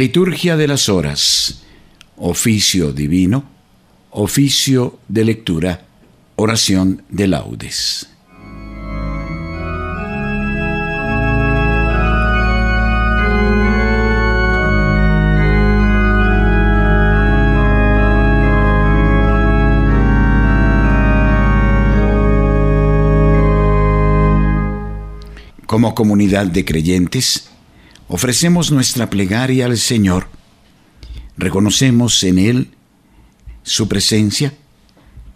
Liturgia de las Horas, oficio divino, oficio de lectura, oración de laudes. Como comunidad de creyentes, ofrecemos nuestra plegaria al Señor. Reconocemos en Él su presencia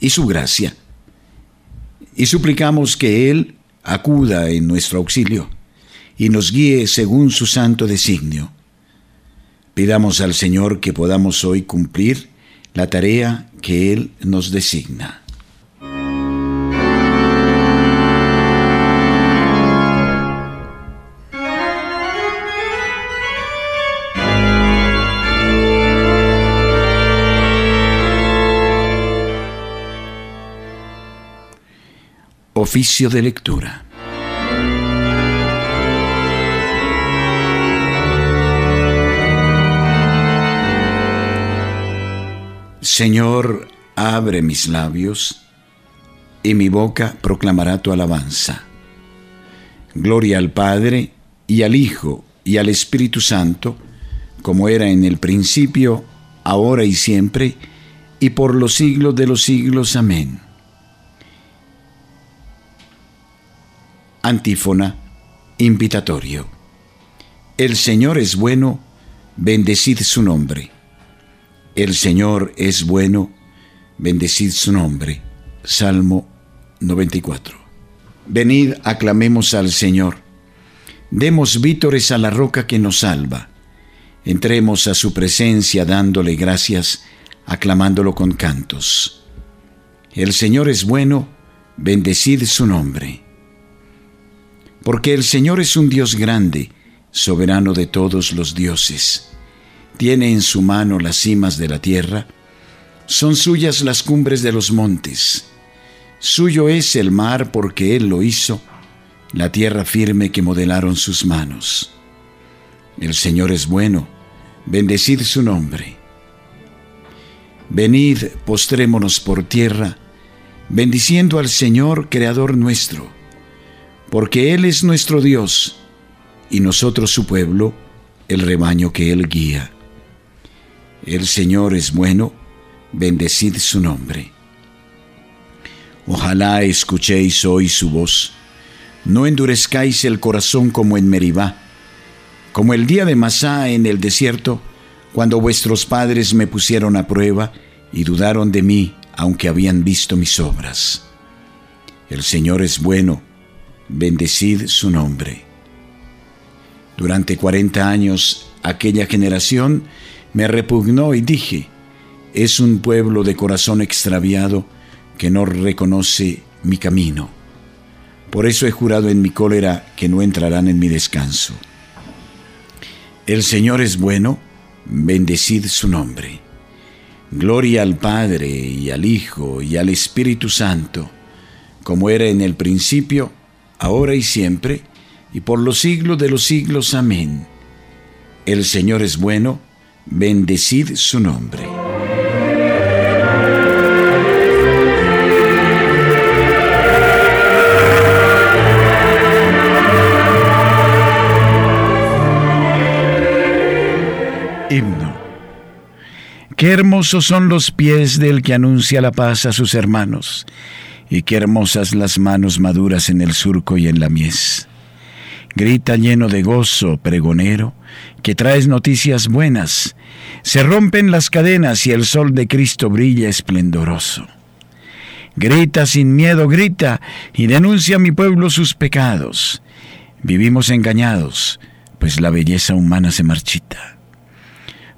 y su gracia. Y suplicamos que Él acuda en nuestro auxilio y nos guíe según su santo designio. Pidamos al Señor que podamos hoy cumplir la tarea que Él nos designa. Oficio de lectura. Señor, abre mis labios, y mi boca proclamará tu alabanza. Gloria al Padre, y al Hijo, y al Espíritu Santo, como era en el principio, ahora y siempre, y por los siglos de los siglos. Amén. Antífona, invitatorio. El Señor es bueno, bendecid su nombre. El Señor es bueno, bendecid su nombre. Salmo 94. Venid, aclamemos al Señor. Demos vítores a la roca que nos salva. Entremos a su presencia dándole gracias, aclamándolo con cantos. El Señor es bueno, bendecid su nombre porque el Señor es un Dios grande, soberano de todos los dioses. Tiene en su mano las cimas de la tierra, son suyas las cumbres de los montes. Suyo es el mar porque Él lo hizo, la tierra firme que modelaron sus manos. El Señor es bueno, bendecid su nombre. Venid, postrémonos por tierra, bendiciendo al Señor, Creador nuestro porque Él es nuestro Dios y nosotros su pueblo, el rebaño que Él guía. El Señor es bueno, bendecid su nombre. Ojalá escuchéis hoy su voz, no endurezcáis el corazón como en Meribá, como el día de Masá en el desierto, cuando vuestros padres me pusieron a prueba y dudaron de mí, aunque habían visto mis obras. El Señor es bueno, bendecid su nombre. Durante cuarenta años aquella generación me repugnó y dije, es un pueblo de corazón extraviado que no reconoce mi camino. Por eso he jurado en mi cólera que no entrarán en mi descanso. El Señor es bueno, bendecid su nombre. Gloria al Padre y al Hijo y al Espíritu Santo, como era en el principio, ahora y siempre, y por los siglos de los siglos. Amén. El Señor es bueno, bendecid su nombre. Himno. Qué hermosos son los pies del que anuncia la paz a sus hermanos y qué hermosas las manos maduras en el surco y en la mies. Grita lleno de gozo, pregonero, que traes noticias buenas. Se rompen las cadenas y el sol de Cristo brilla esplendoroso. Grita sin miedo, grita y denuncia a mi pueblo sus pecados. Vivimos engañados, pues la belleza humana se marchita.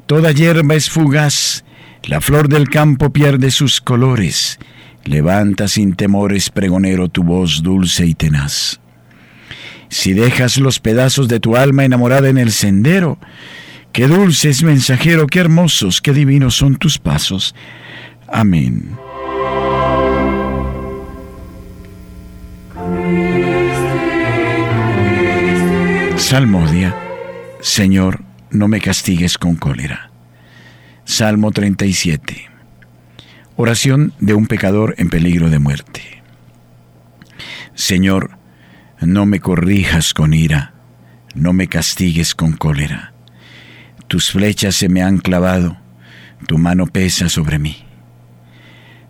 Toda hierba es fugaz, la flor del campo pierde sus colores, Levanta sin temores, pregonero, tu voz dulce y tenaz. Si dejas los pedazos de tu alma enamorada en el sendero, qué dulces mensajero, qué hermosos, qué divinos son tus pasos. Amén. Salmodia, Señor, no me castigues con cólera. Salmo 37. Oración de un pecador en peligro de muerte. Señor, no me corrijas con ira, no me castigues con cólera. Tus flechas se me han clavado, tu mano pesa sobre mí.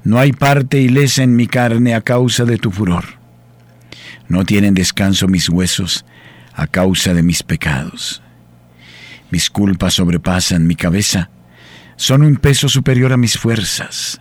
No hay parte ilesa en mi carne a causa de tu furor. No tienen descanso mis huesos a causa de mis pecados. Mis culpas sobrepasan mi cabeza, son un peso superior a mis fuerzas.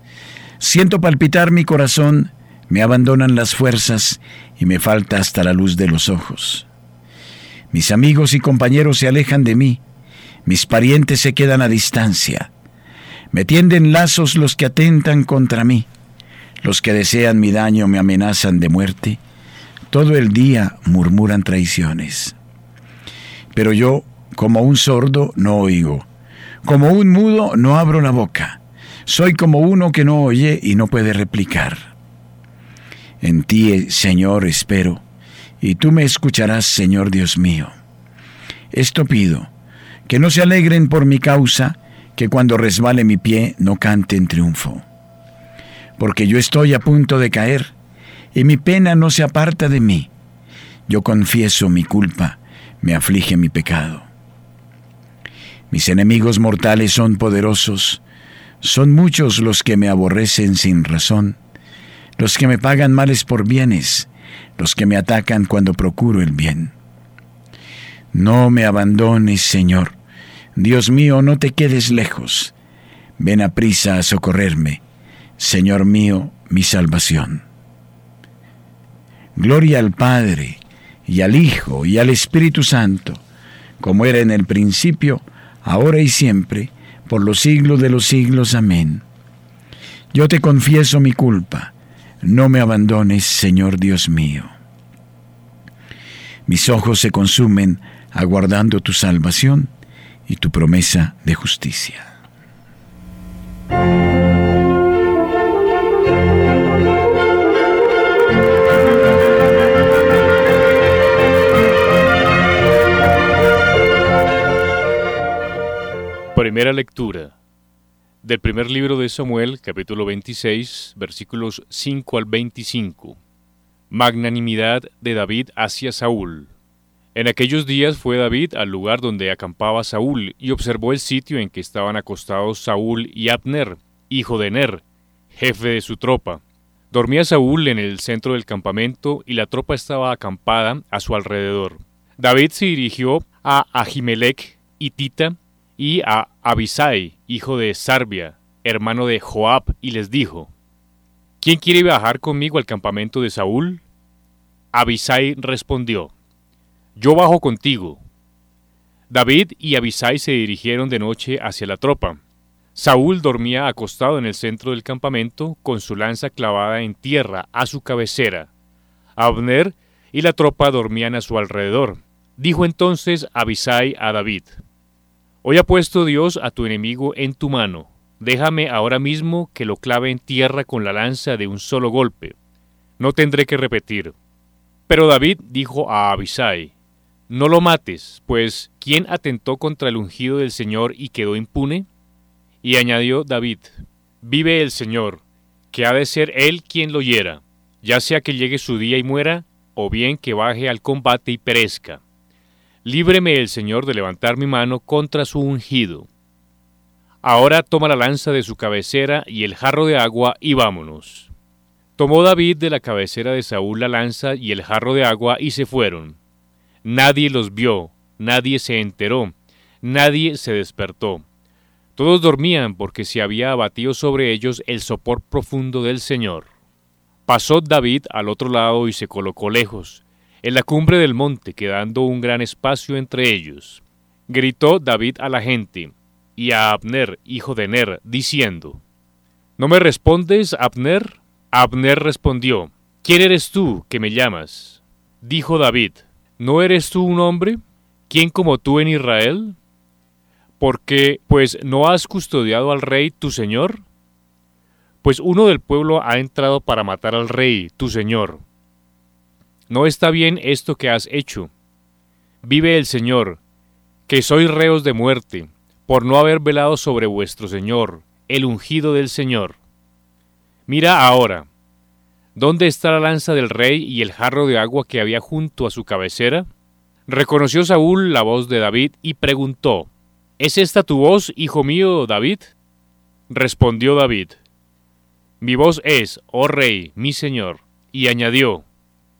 Siento palpitar mi corazón, me abandonan las fuerzas y me falta hasta la luz de los ojos. Mis amigos y compañeros se alejan de mí, mis parientes se quedan a distancia. Me tienden lazos los que atentan contra mí, los que desean mi daño me amenazan de muerte, todo el día murmuran traiciones. Pero yo, como un sordo, no oigo, como un mudo, no abro la boca, soy como uno que no oye y no puede replicar. En ti, Señor, espero, y tú me escucharás, Señor Dios mío. Esto pido, que no se alegren por mi causa, que cuando resbale mi pie no cante en triunfo. Porque yo estoy a punto de caer, y mi pena no se aparta de mí. Yo confieso mi culpa, me aflige mi pecado. Mis enemigos mortales son poderosos, son muchos los que me aborrecen sin razón los que me pagan males por bienes, los que me atacan cuando procuro el bien. No me abandones, Señor. Dios mío, no te quedes lejos. Ven a prisa a socorrerme, Señor mío, mi salvación. Gloria al Padre, y al Hijo, y al Espíritu Santo, como era en el principio, ahora y siempre, por los siglos de los siglos. Amén. Yo te confieso mi culpa no me abandones, Señor Dios mío. Mis ojos se consumen aguardando tu salvación y tu promesa de justicia. Lectura del primer libro de Samuel, capítulo 26, versículos 5 al 25. Magnanimidad de David hacia Saúl. En aquellos días fue David al lugar donde acampaba Saúl y observó el sitio en que estaban acostados Saúl y Abner, hijo de Ner, jefe de su tropa. Dormía Saúl en el centro del campamento y la tropa estaba acampada a su alrededor. David se dirigió a Ahimelech, Tita y a Abisai, hijo de Sarbia, hermano de Joab, y les dijo, ¿Quién quiere viajar conmigo al campamento de Saúl? Abisai respondió, Yo bajo contigo. David y Abisai se dirigieron de noche hacia la tropa. Saúl dormía acostado en el centro del campamento con su lanza clavada en tierra a su cabecera. Abner y la tropa dormían a su alrededor. Dijo entonces Abisai a David, Hoy ha puesto Dios a tu enemigo en tu mano. Déjame ahora mismo que lo clave en tierra con la lanza de un solo golpe. No tendré que repetir. Pero David dijo a Abisai, No lo mates, pues ¿quién atentó contra el ungido del Señor y quedó impune? Y añadió David, Vive el Señor, que ha de ser él quien lo hiera, ya sea que llegue su día y muera, o bien que baje al combate y perezca. Líbreme el Señor de levantar mi mano contra su ungido. Ahora toma la lanza de su cabecera y el jarro de agua y vámonos. Tomó David de la cabecera de Saúl la lanza y el jarro de agua y se fueron. Nadie los vio, nadie se enteró, nadie se despertó. Todos dormían porque se había abatido sobre ellos el sopor profundo del Señor. Pasó David al otro lado y se colocó lejos, en la cumbre del monte, quedando un gran espacio entre ellos. Gritó David a la gente y a Abner, hijo de Ner, diciendo, ¿No me respondes, Abner? Abner respondió, ¿Quién eres tú que me llamas? Dijo David, ¿no eres tú un hombre? ¿Quién como tú en Israel? Porque, pues, ¿no has custodiado al rey tu señor? Pues uno del pueblo ha entrado para matar al rey, tu señor. No está bien esto que has hecho. Vive el Señor, que sois reos de muerte, por no haber velado sobre vuestro Señor, el ungido del Señor. Mira ahora, ¿dónde está la lanza del rey y el jarro de agua que había junto a su cabecera? Reconoció Saúl la voz de David y preguntó, ¿Es esta tu voz, hijo mío, David? Respondió David, Mi voz es, oh rey, mi señor. Y añadió,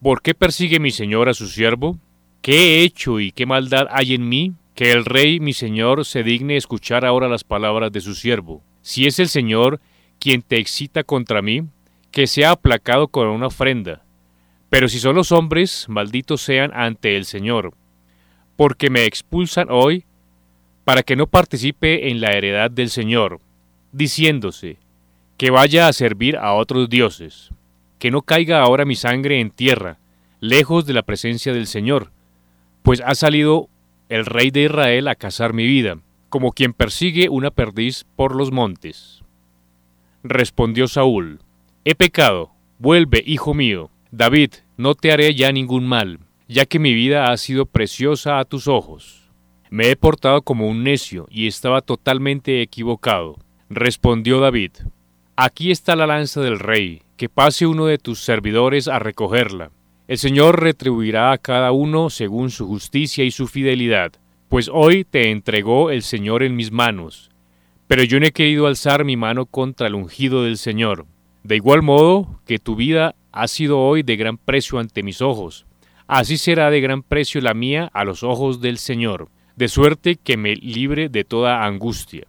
¿Por qué persigue mi señor a su siervo? ¿Qué he hecho y qué maldad hay en mí? Que el rey mi señor se digne escuchar ahora las palabras de su siervo. Si es el Señor quien te excita contra mí, que sea aplacado con una ofrenda. Pero si son los hombres, malditos sean ante el Señor, porque me expulsan hoy para que no participe en la heredad del Señor, diciéndose, que vaya a servir a otros dioses, que no caiga ahora mi sangre en tierra, lejos de la presencia del Señor, pues ha salido el rey de Israel a cazar mi vida, como quien persigue una perdiz por los montes. Respondió Saúl, He pecado, vuelve, hijo mío. David, no te haré ya ningún mal, ya que mi vida ha sido preciosa a tus ojos. Me he portado como un necio y estaba totalmente equivocado. Respondió David, Aquí está la lanza del rey, que pase uno de tus servidores a recogerla el Señor retribuirá a cada uno según su justicia y su fidelidad, pues hoy te entregó el Señor en mis manos. Pero yo no he querido alzar mi mano contra el ungido del Señor. De igual modo que tu vida ha sido hoy de gran precio ante mis ojos, así será de gran precio la mía a los ojos del Señor, de suerte que me libre de toda angustia.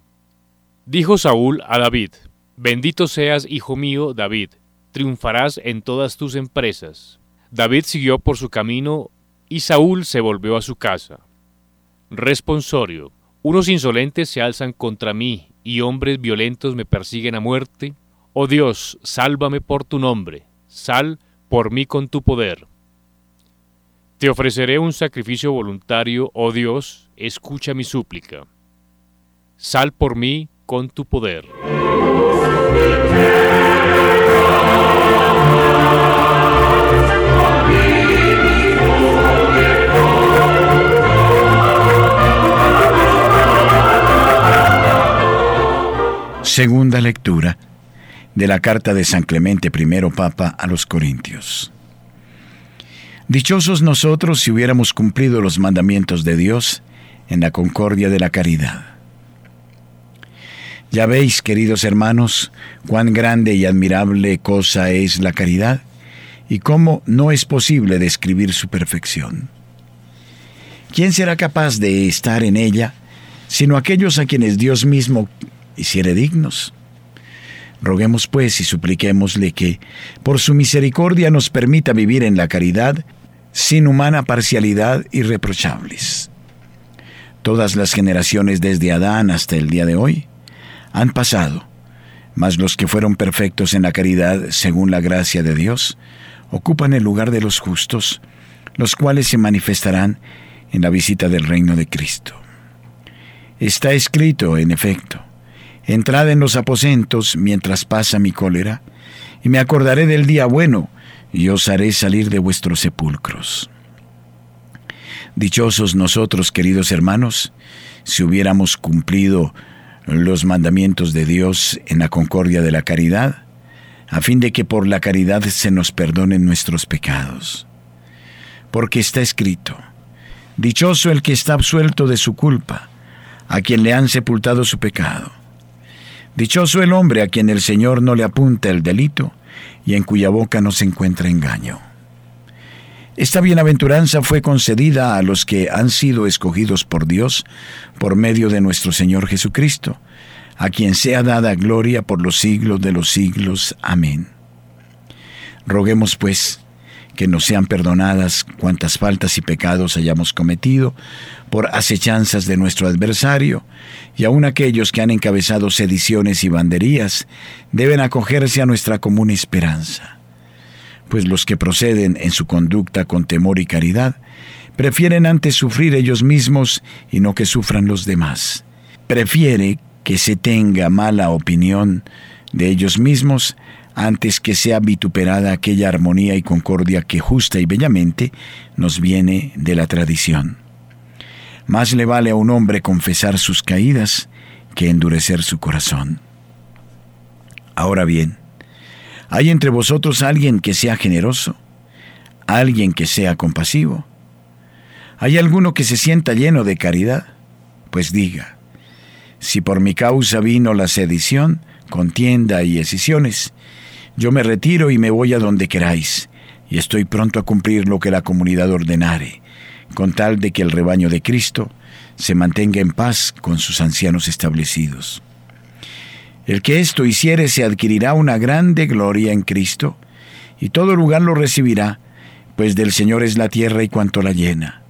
Dijo Saúl a David, Bendito seas, hijo mío, David, triunfarás en todas tus empresas. David siguió por su camino y Saúl se volvió a su casa. Responsorio. Unos insolentes se alzan contra mí y hombres violentos me persiguen a muerte. Oh Dios, sálvame por tu nombre, sal por mí con tu poder. Te ofreceré un sacrificio voluntario, oh Dios, escucha mi súplica. Sal por mí con tu poder. Segunda lectura de la carta de San Clemente I Papa a los Corintios. Dichosos nosotros si hubiéramos cumplido los mandamientos de Dios en la concordia de la caridad. Ya veis, queridos hermanos, cuán grande y admirable cosa es la caridad y cómo no es posible describir su perfección. ¿Quién será capaz de estar en ella sino aquellos a quienes Dios mismo hiciere dignos. Roguemos pues y supliquémosle que, por su misericordia, nos permita vivir en la caridad sin humana parcialidad irreprochables. Todas las generaciones desde Adán hasta el día de hoy han pasado, mas los que fueron perfectos en la caridad según la gracia de Dios ocupan el lugar de los justos, los cuales se manifestarán en la visita del reino de Cristo. Está escrito, en efecto, Entrad en los aposentos mientras pasa mi cólera, y me acordaré del día bueno, y os haré salir de vuestros sepulcros. Dichosos nosotros, queridos hermanos, si hubiéramos cumplido los mandamientos de Dios en la concordia de la caridad, a fin de que por la caridad se nos perdonen nuestros pecados. Porque está escrito, Dichoso el que está absuelto de su culpa, a quien le han sepultado su pecado. Dichoso el hombre a quien el Señor no le apunta el delito y en cuya boca no se encuentra engaño. Esta bienaventuranza fue concedida a los que han sido escogidos por Dios por medio de nuestro Señor Jesucristo, a quien sea dada gloria por los siglos de los siglos. Amén. Roguemos pues que nos sean perdonadas cuantas faltas y pecados hayamos cometido por acechanzas de nuestro adversario, y aun aquellos que han encabezado sediciones y banderías deben acogerse a nuestra común esperanza. Pues los que proceden en su conducta con temor y caridad, prefieren antes sufrir ellos mismos y no que sufran los demás. Prefiere que se tenga mala opinión de ellos mismos antes que sea vituperada aquella armonía y concordia que justa y bellamente nos viene de la tradición. Más le vale a un hombre confesar sus caídas que endurecer su corazón. Ahora bien, ¿hay entre vosotros alguien que sea generoso? ¿Alguien que sea compasivo? ¿Hay alguno que se sienta lleno de caridad? Pues diga, si por mi causa vino la sedición, contienda y escisiones, yo me retiro y me voy a donde queráis, y estoy pronto a cumplir lo que la comunidad ordenare, con tal de que el rebaño de Cristo se mantenga en paz con sus ancianos establecidos. El que esto hiciere se adquirirá una grande gloria en Cristo, y todo lugar lo recibirá, pues del Señor es la tierra y cuanto la llena.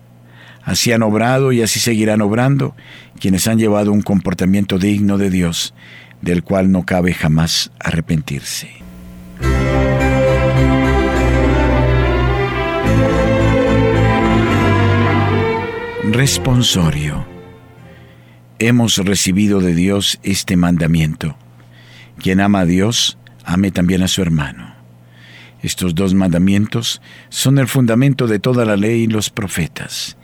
Así han obrado y así seguirán obrando quienes han llevado un comportamiento digno de Dios, del cual no cabe jamás arrepentirse. Responsorio. Hemos recibido de Dios este mandamiento. Quien ama a Dios, ame también a su hermano. Estos dos mandamientos son el fundamento de toda la ley y los profetas.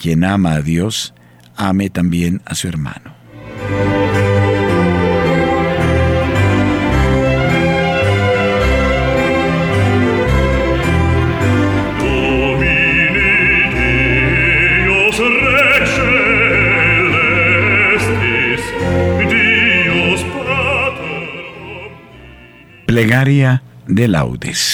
Quien ama a Dios, ame también a su hermano. Plegaria de laudes.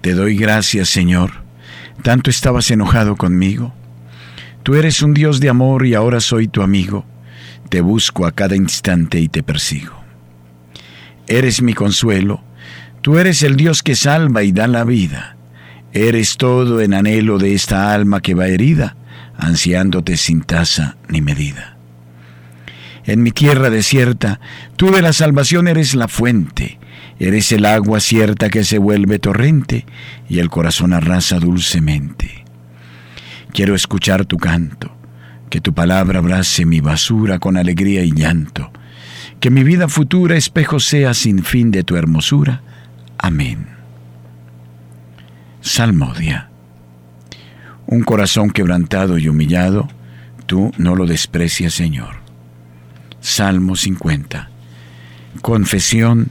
Te doy gracias, Señor. Tanto estabas enojado conmigo. Tú eres un Dios de amor y ahora soy tu amigo. Te busco a cada instante y te persigo. Eres mi consuelo. Tú eres el Dios que salva y da la vida. Eres todo en anhelo de esta alma que va herida, ansiándote sin tasa ni medida. En mi tierra desierta, tú de la salvación eres la fuente, eres el agua cierta que se vuelve torrente y el corazón arrasa dulcemente. Quiero escuchar tu canto, que tu palabra abrace mi basura con alegría y llanto, que mi vida futura espejo sea sin fin de tu hermosura. Amén. Salmodia. Un corazón quebrantado y humillado, tú no lo desprecias, Señor. Salmo 50. Confesión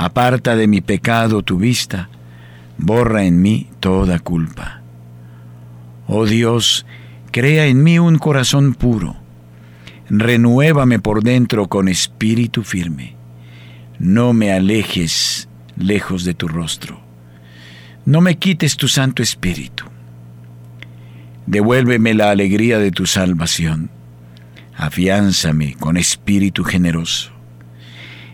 Aparta de mi pecado tu vista, borra en mí toda culpa. Oh Dios, Crea en mí un corazón puro. Renuévame por dentro con espíritu firme. No me alejes lejos de tu rostro. No me quites tu Santo Espíritu. Devuélveme la alegría de tu salvación. Afiánzame con espíritu generoso.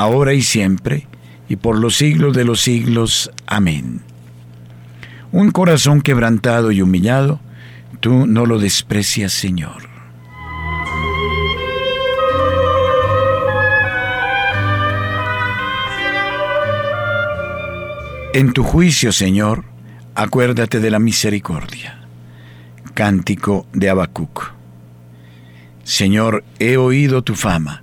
ahora y siempre, y por los siglos de los siglos. Amén. Un corazón quebrantado y humillado, tú no lo desprecias, Señor. En tu juicio, Señor, acuérdate de la misericordia. Cántico de Habacuc. Señor, he oído tu fama,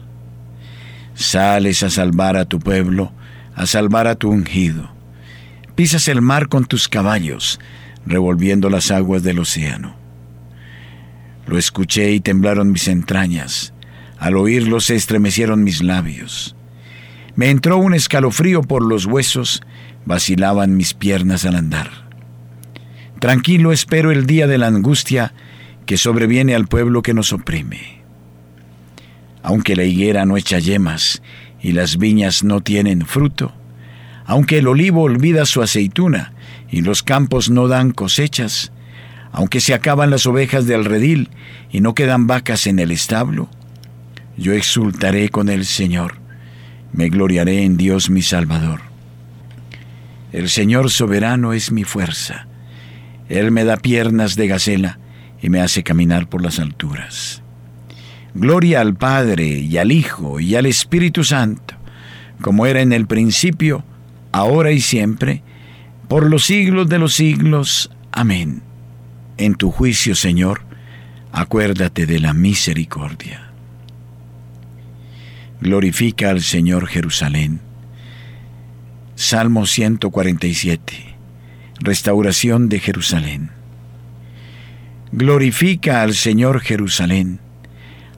Sales a salvar a tu pueblo, a salvar a tu ungido. Pisas el mar con tus caballos, revolviendo las aguas del océano. Lo escuché y temblaron mis entrañas. Al oírlo se estremecieron mis labios. Me entró un escalofrío por los huesos, vacilaban mis piernas al andar. Tranquilo espero el día de la angustia que sobreviene al pueblo que nos oprime aunque la higuera no echa yemas y las viñas no tienen fruto, aunque el olivo olvida su aceituna y los campos no dan cosechas, aunque se acaban las ovejas del redil y no quedan vacas en el establo, yo exultaré con el Señor, me gloriaré en Dios mi Salvador. El Señor soberano es mi fuerza, Él me da piernas de gacela y me hace caminar por las alturas. Gloria al Padre y al Hijo y al Espíritu Santo, como era en el principio, ahora y siempre, por los siglos de los siglos. Amén. En tu juicio, Señor, acuérdate de la misericordia. Glorifica al Señor Jerusalén. Salmo 147. Restauración de Jerusalén. Glorifica al Señor Jerusalén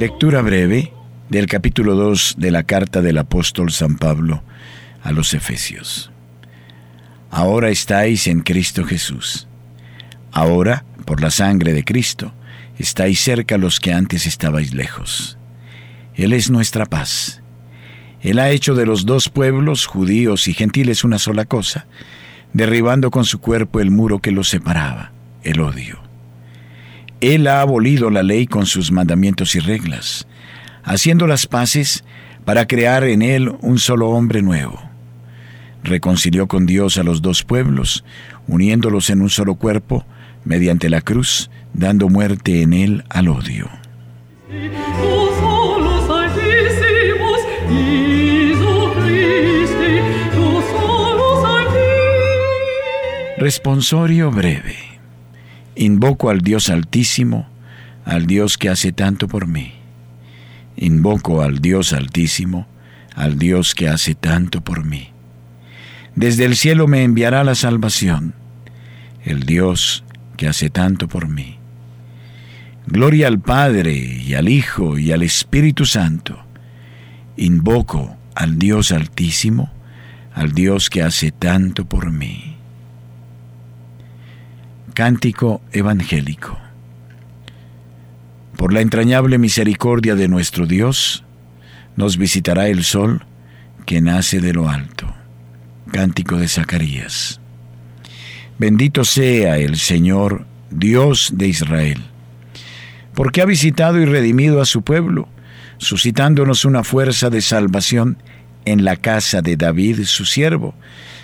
Lectura breve del capítulo 2 de la carta del apóstol San Pablo a los Efesios. Ahora estáis en Cristo Jesús. Ahora, por la sangre de Cristo, estáis cerca los que antes estabais lejos. Él es nuestra paz. Él ha hecho de los dos pueblos, judíos y gentiles, una sola cosa, derribando con su cuerpo el muro que los separaba, el odio. Él ha abolido la ley con sus mandamientos y reglas, haciendo las paces para crear en él un solo hombre nuevo. Reconcilió con Dios a los dos pueblos, uniéndolos en un solo cuerpo, mediante la cruz, dando muerte en él al odio. Responsorio breve. Invoco al Dios Altísimo, al Dios que hace tanto por mí. Invoco al Dios Altísimo, al Dios que hace tanto por mí. Desde el cielo me enviará la salvación, el Dios que hace tanto por mí. Gloria al Padre y al Hijo y al Espíritu Santo. Invoco al Dios Altísimo, al Dios que hace tanto por mí. Cántico Evangélico. Por la entrañable misericordia de nuestro Dios, nos visitará el sol que nace de lo alto. Cántico de Zacarías. Bendito sea el Señor, Dios de Israel, porque ha visitado y redimido a su pueblo, suscitándonos una fuerza de salvación en la casa de David, su siervo,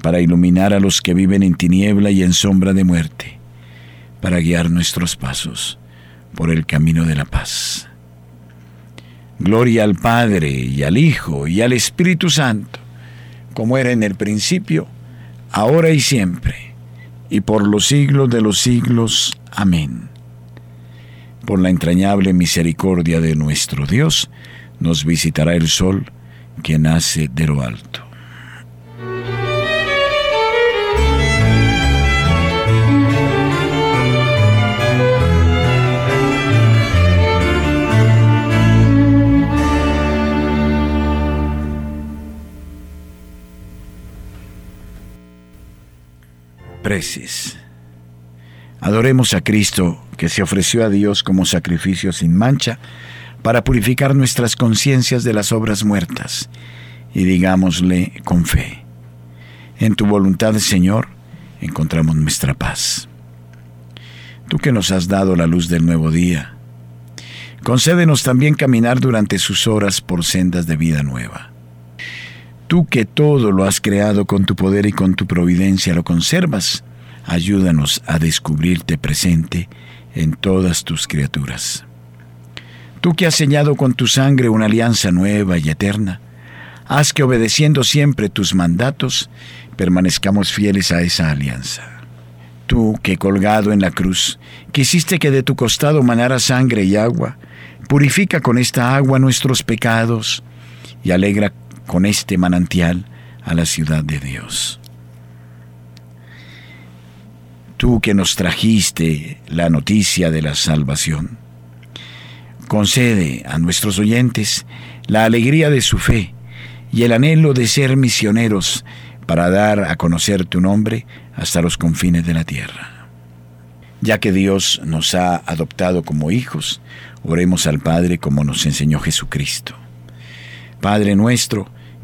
para iluminar a los que viven en tiniebla y en sombra de muerte, para guiar nuestros pasos por el camino de la paz. Gloria al Padre y al Hijo y al Espíritu Santo, como era en el principio, ahora y siempre, y por los siglos de los siglos. Amén. Por la entrañable misericordia de nuestro Dios, nos visitará el sol que nace de lo alto. Adoremos a Cristo, que se ofreció a Dios como sacrificio sin mancha, para purificar nuestras conciencias de las obras muertas, y digámosle con fe, en tu voluntad, Señor, encontramos nuestra paz. Tú que nos has dado la luz del nuevo día, concédenos también caminar durante sus horas por sendas de vida nueva Tú que todo lo has creado con tu poder y con tu providencia lo conservas, ayúdanos a descubrirte presente en todas tus criaturas. Tú que has sellado con tu sangre una alianza nueva y eterna, haz que obedeciendo siempre tus mandatos, permanezcamos fieles a esa alianza. Tú que colgado en la cruz, quisiste que de tu costado manara sangre y agua, purifica con esta agua nuestros pecados y alegra con este manantial a la ciudad de Dios. Tú que nos trajiste la noticia de la salvación, concede a nuestros oyentes la alegría de su fe y el anhelo de ser misioneros para dar a conocer tu nombre hasta los confines de la tierra. Ya que Dios nos ha adoptado como hijos, oremos al Padre como nos enseñó Jesucristo. Padre nuestro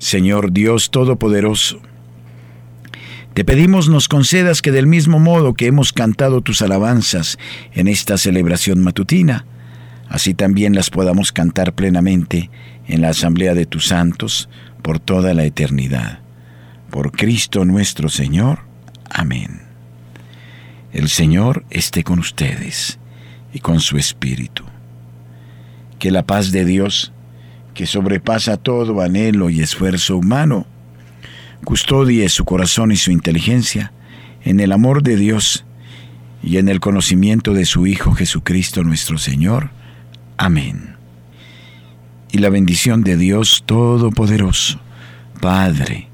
Señor Dios Todopoderoso, te pedimos nos concedas que del mismo modo que hemos cantado tus alabanzas en esta celebración matutina, así también las podamos cantar plenamente en la asamblea de tus santos por toda la eternidad. Por Cristo nuestro Señor. Amén. El Señor esté con ustedes y con su Espíritu. Que la paz de Dios, que sobrepasa todo anhelo y esfuerzo humano, custodie su corazón y su inteligencia en el amor de Dios y en el conocimiento de su Hijo Jesucristo nuestro Señor. Amén. Y la bendición de Dios Todopoderoso, Padre,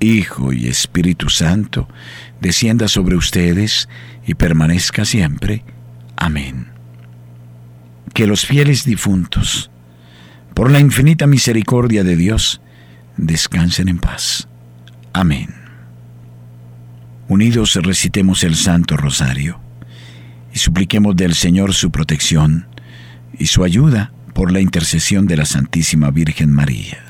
Hijo y Espíritu Santo, descienda sobre ustedes y permanezca siempre. Amén. Que los fieles difuntos, por la infinita misericordia de Dios, descansen en paz. Amén. Unidos recitemos el Santo Rosario y supliquemos del Señor su protección y su ayuda por la intercesión de la Santísima Virgen María.